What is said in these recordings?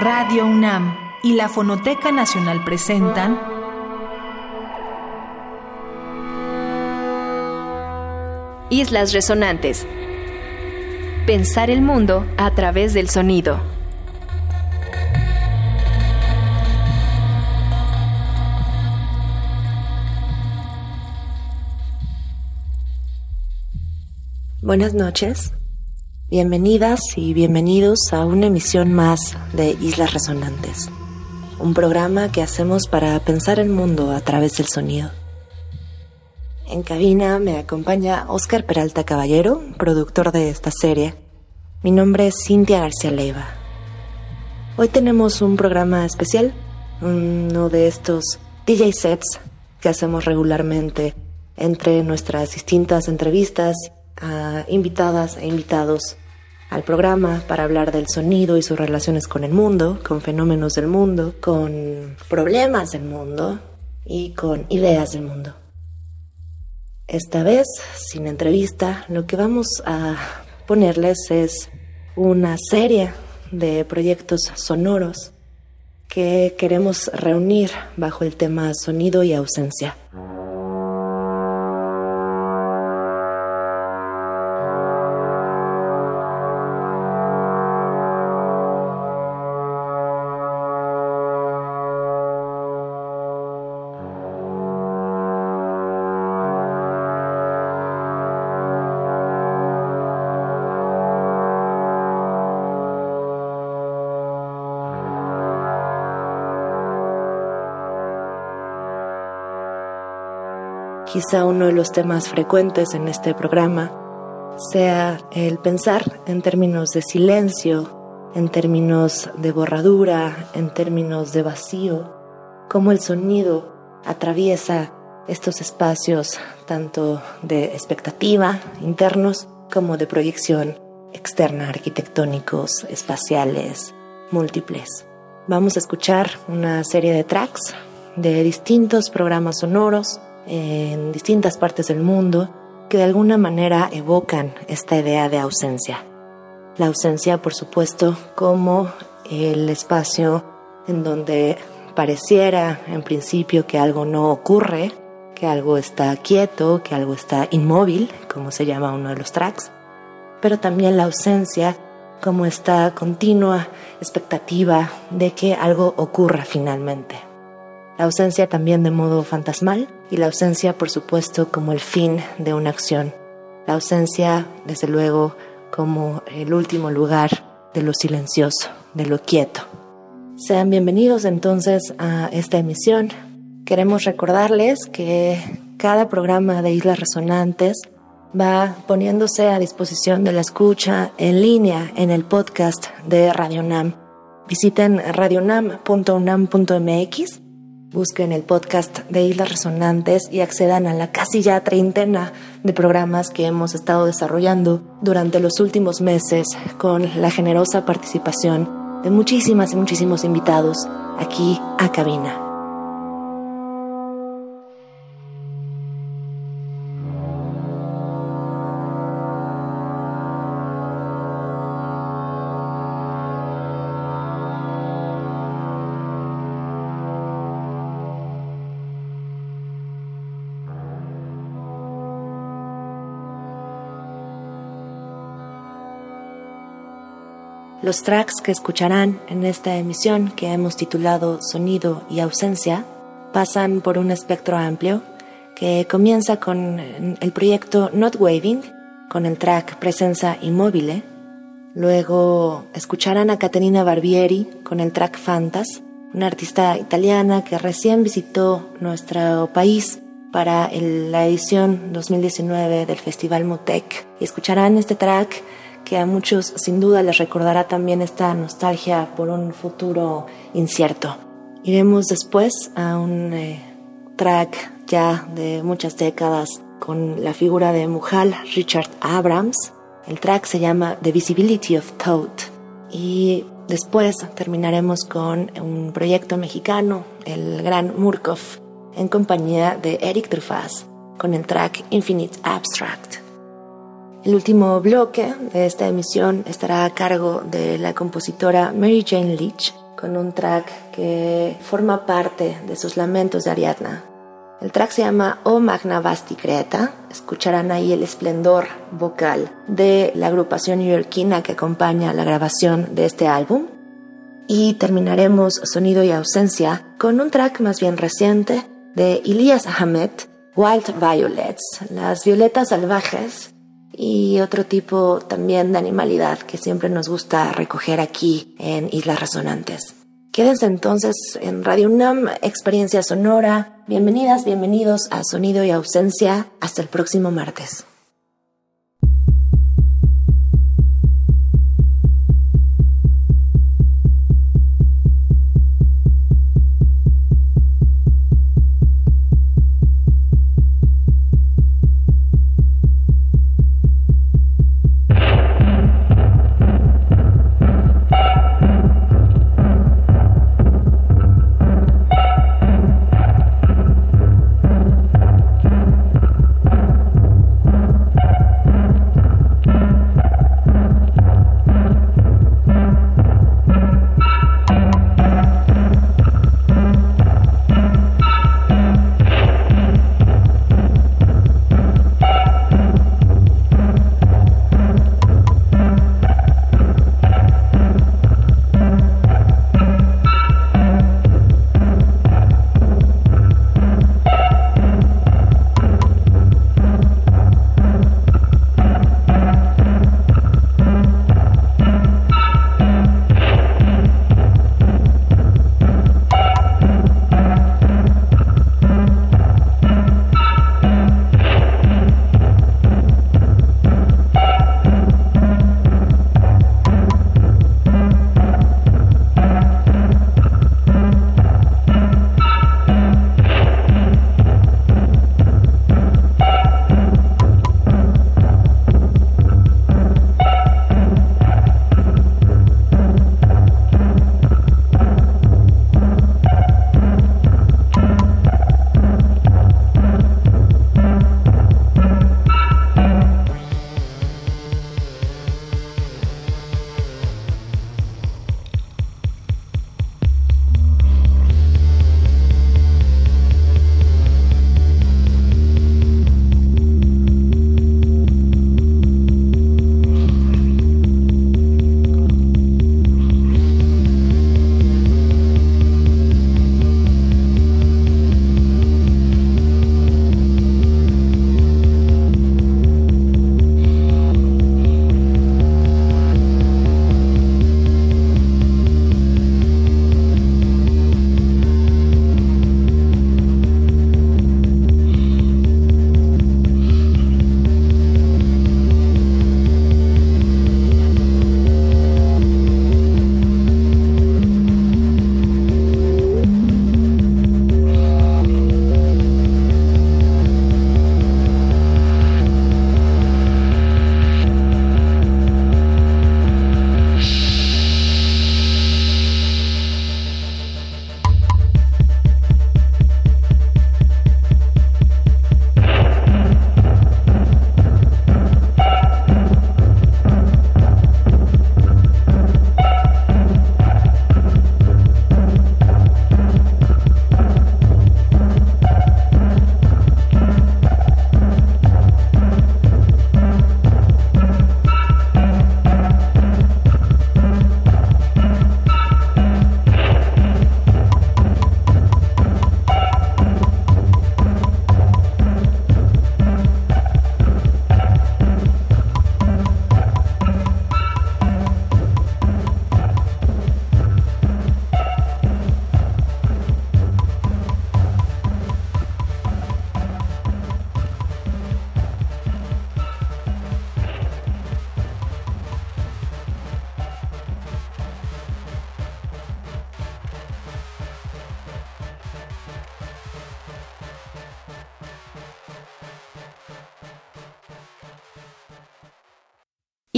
Radio UNAM y la Fonoteca Nacional presentan Islas Resonantes. Pensar el mundo a través del sonido. Buenas noches, bienvenidas y bienvenidos a una emisión más de Islas Resonantes, un programa que hacemos para pensar el mundo a través del sonido. En cabina me acompaña Oscar Peralta Caballero, productor de esta serie. Mi nombre es Cintia García Leiva. Hoy tenemos un programa especial, uno de estos DJ sets que hacemos regularmente entre nuestras distintas entrevistas a invitadas e invitados al programa para hablar del sonido y sus relaciones con el mundo, con fenómenos del mundo, con problemas del mundo y con ideas del mundo. Esta vez, sin entrevista, lo que vamos a ponerles es una serie de proyectos sonoros que queremos reunir bajo el tema sonido y ausencia. Quizá uno de los temas frecuentes en este programa sea el pensar en términos de silencio, en términos de borradura, en términos de vacío, cómo el sonido atraviesa estos espacios tanto de expectativa internos como de proyección externa, arquitectónicos, espaciales, múltiples. Vamos a escuchar una serie de tracks de distintos programas sonoros en distintas partes del mundo que de alguna manera evocan esta idea de ausencia. La ausencia, por supuesto, como el espacio en donde pareciera en principio que algo no ocurre, que algo está quieto, que algo está inmóvil, como se llama uno de los tracks, pero también la ausencia como esta continua expectativa de que algo ocurra finalmente la ausencia también de modo fantasmal y la ausencia, por supuesto, como el fin de una acción. La ausencia, desde luego, como el último lugar de lo silencioso, de lo quieto. Sean bienvenidos entonces a esta emisión. Queremos recordarles que cada programa de Islas Resonantes va poniéndose a disposición de la escucha en línea en el podcast de Radio Nam. Visiten radionam.unam.mx Busquen el podcast de Islas Resonantes y accedan a la casi ya treintena de programas que hemos estado desarrollando durante los últimos meses con la generosa participación de muchísimas y muchísimos invitados aquí a cabina. Los tracks que escucharán en esta emisión que hemos titulado Sonido y Ausencia pasan por un espectro amplio que comienza con el proyecto Not Waving, con el track Presenza Immobile. Luego escucharán a Caterina Barbieri con el track Fantas, una artista italiana que recién visitó nuestro país para la edición 2019 del Festival Mutec. Y escucharán este track que a muchos sin duda les recordará también esta nostalgia por un futuro incierto. Iremos después a un eh, track ya de muchas décadas con la figura de Mujal Richard Abrams. El track se llama The Visibility of Thought y después terminaremos con un proyecto mexicano, el Gran Murkov, en compañía de Eric Trufaz con el track Infinite Abstract. El último bloque de esta emisión estará a cargo de la compositora Mary Jane Leach con un track que forma parte de sus lamentos de Ariadna. El track se llama O Magna Vasti Creta. Escucharán ahí el esplendor vocal de la agrupación neoyorquina que acompaña la grabación de este álbum. Y terminaremos Sonido y Ausencia con un track más bien reciente de Elias Ahmed, Wild Violets, las violetas salvajes y otro tipo también de animalidad que siempre nos gusta recoger aquí en Islas Resonantes. Quédense entonces en Radio UNAM, Experiencia Sonora. Bienvenidas, bienvenidos a Sonido y Ausencia. Hasta el próximo martes.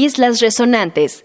Islas Resonantes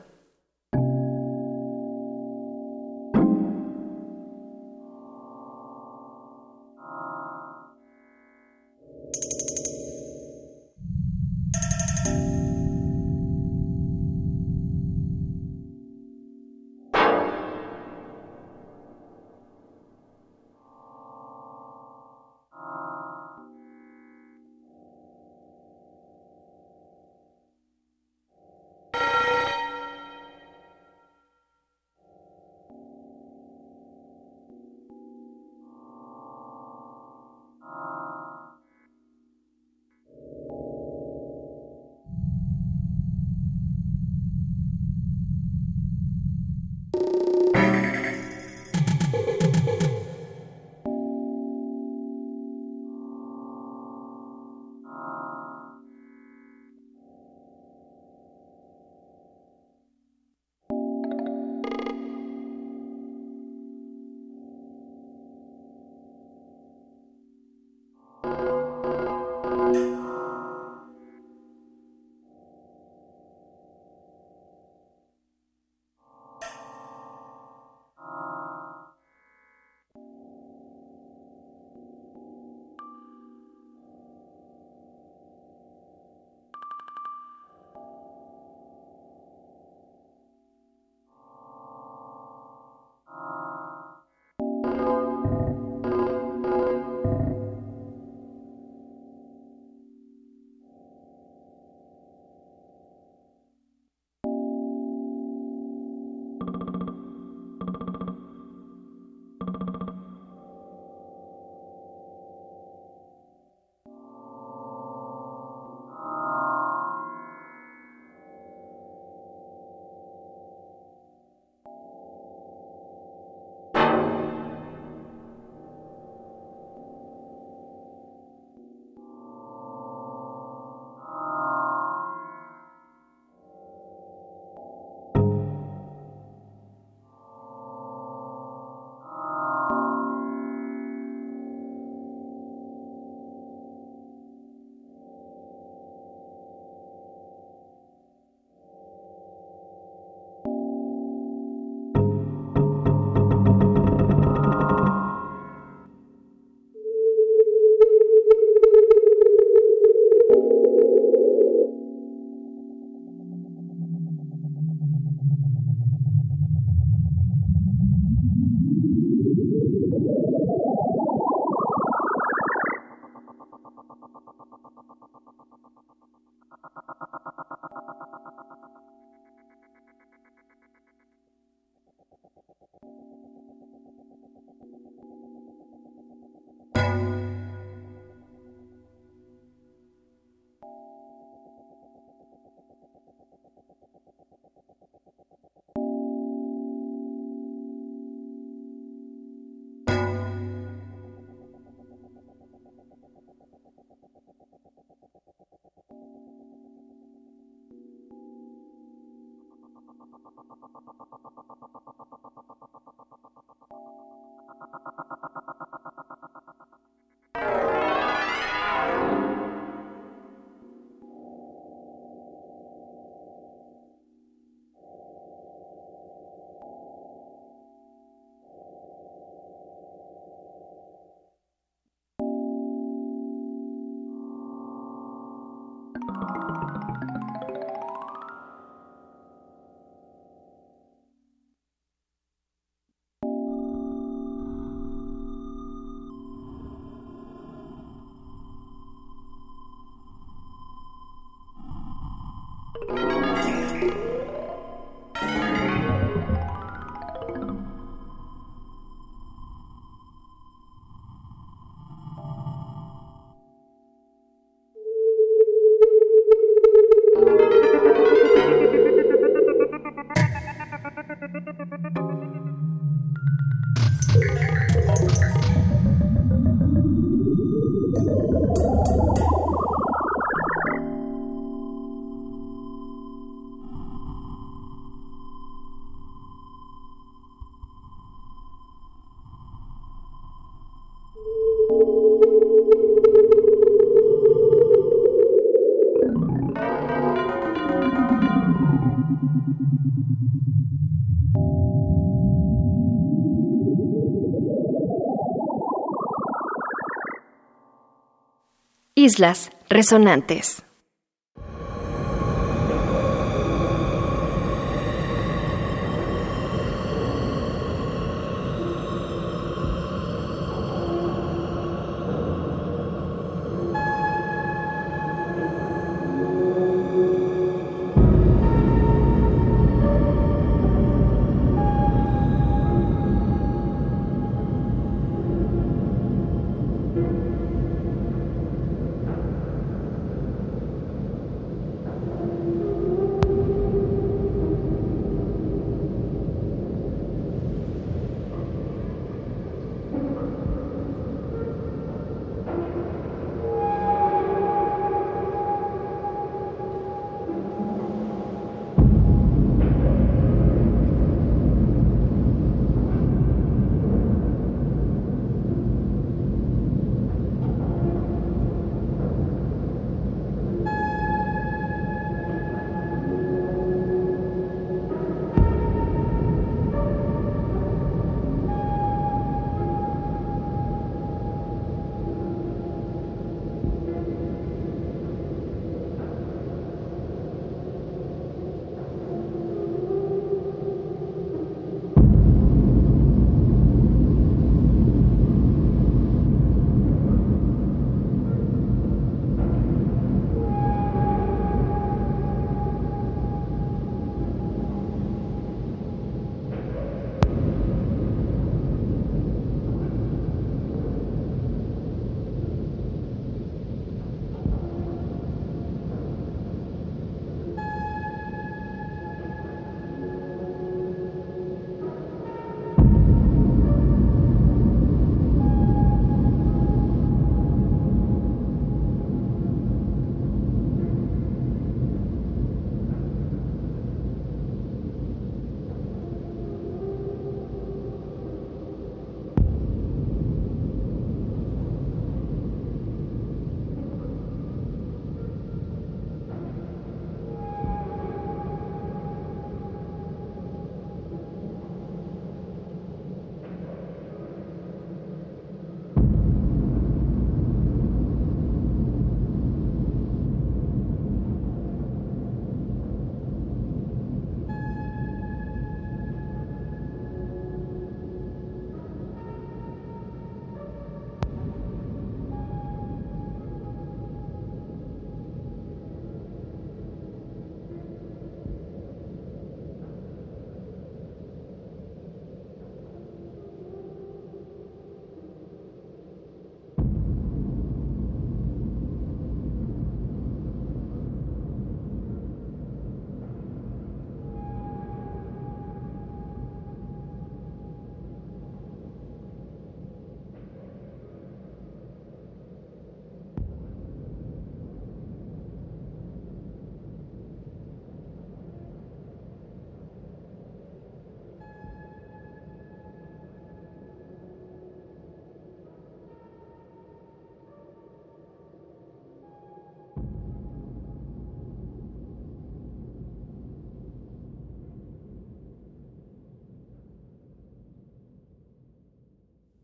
Islas Resonantes.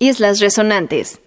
Islas Resonantes.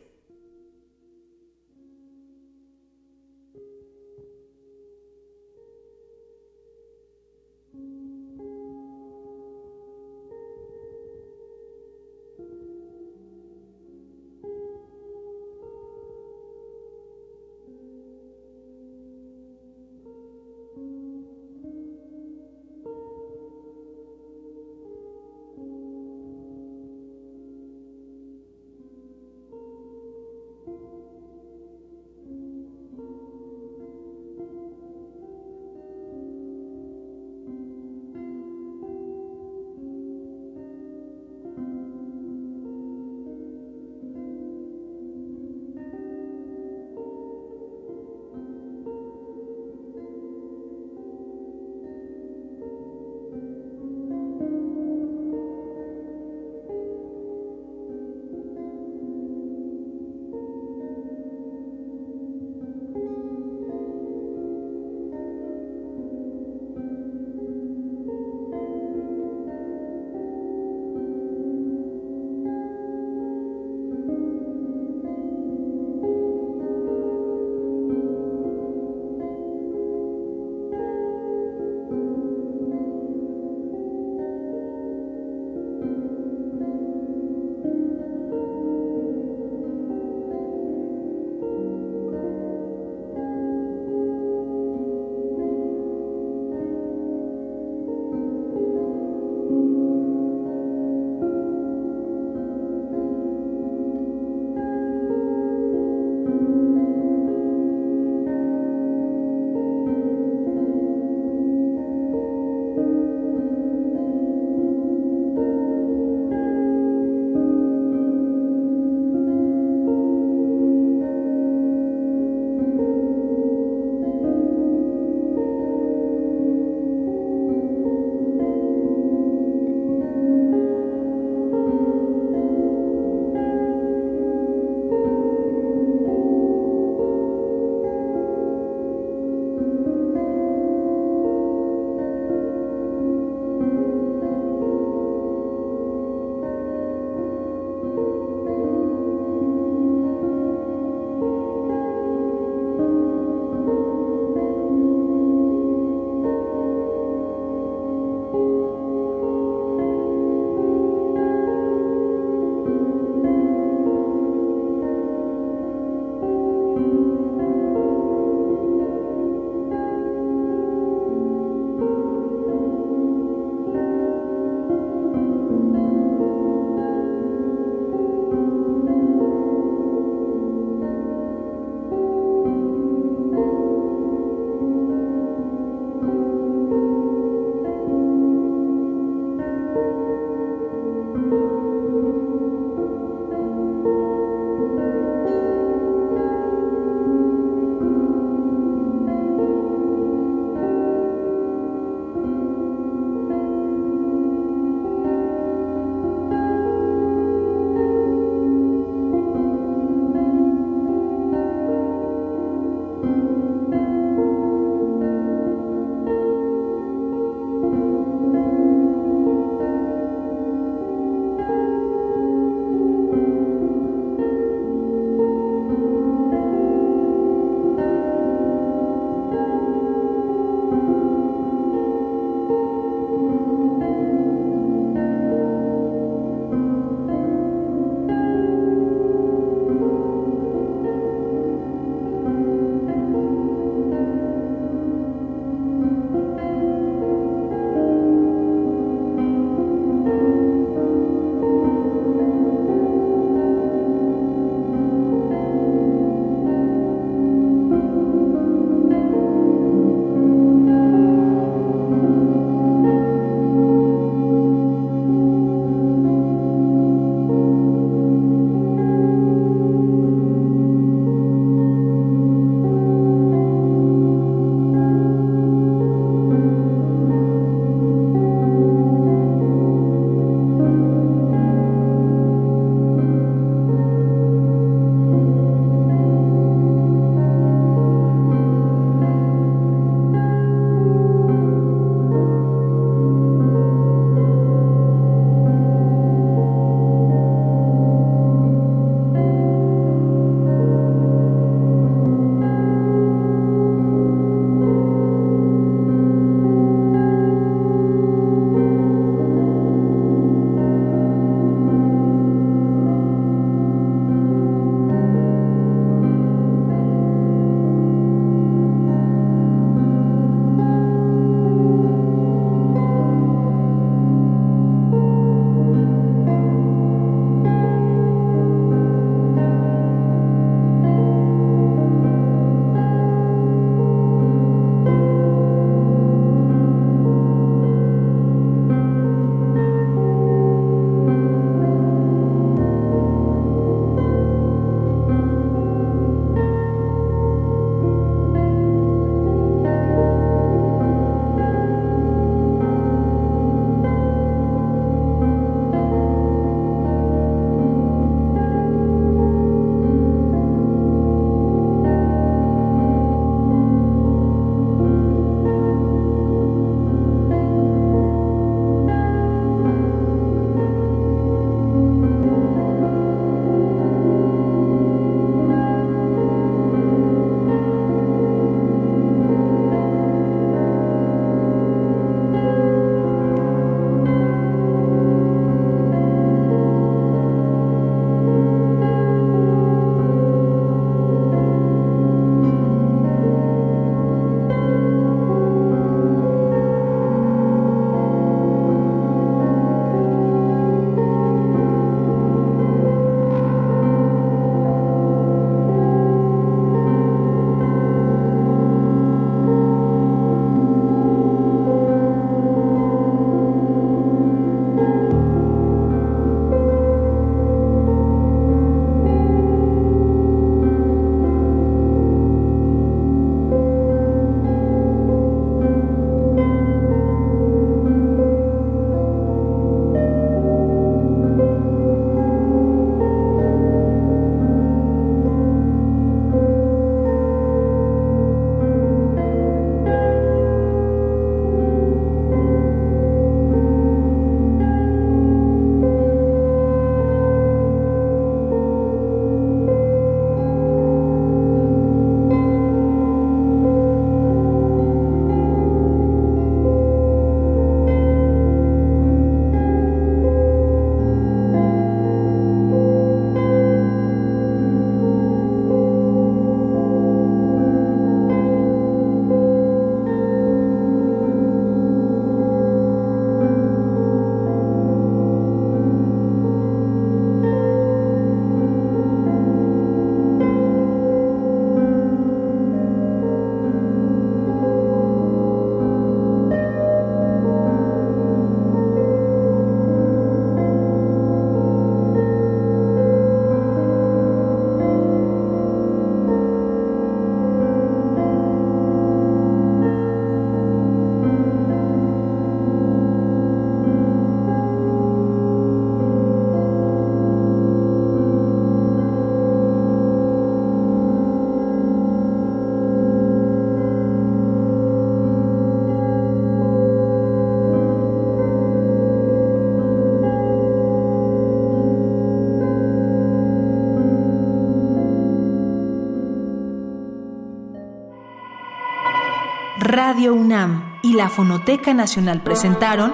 Radio UNAM y la Fonoteca Nacional presentaron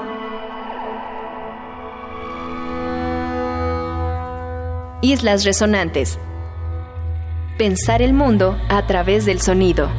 Islas Resonantes. Pensar el mundo a través del sonido.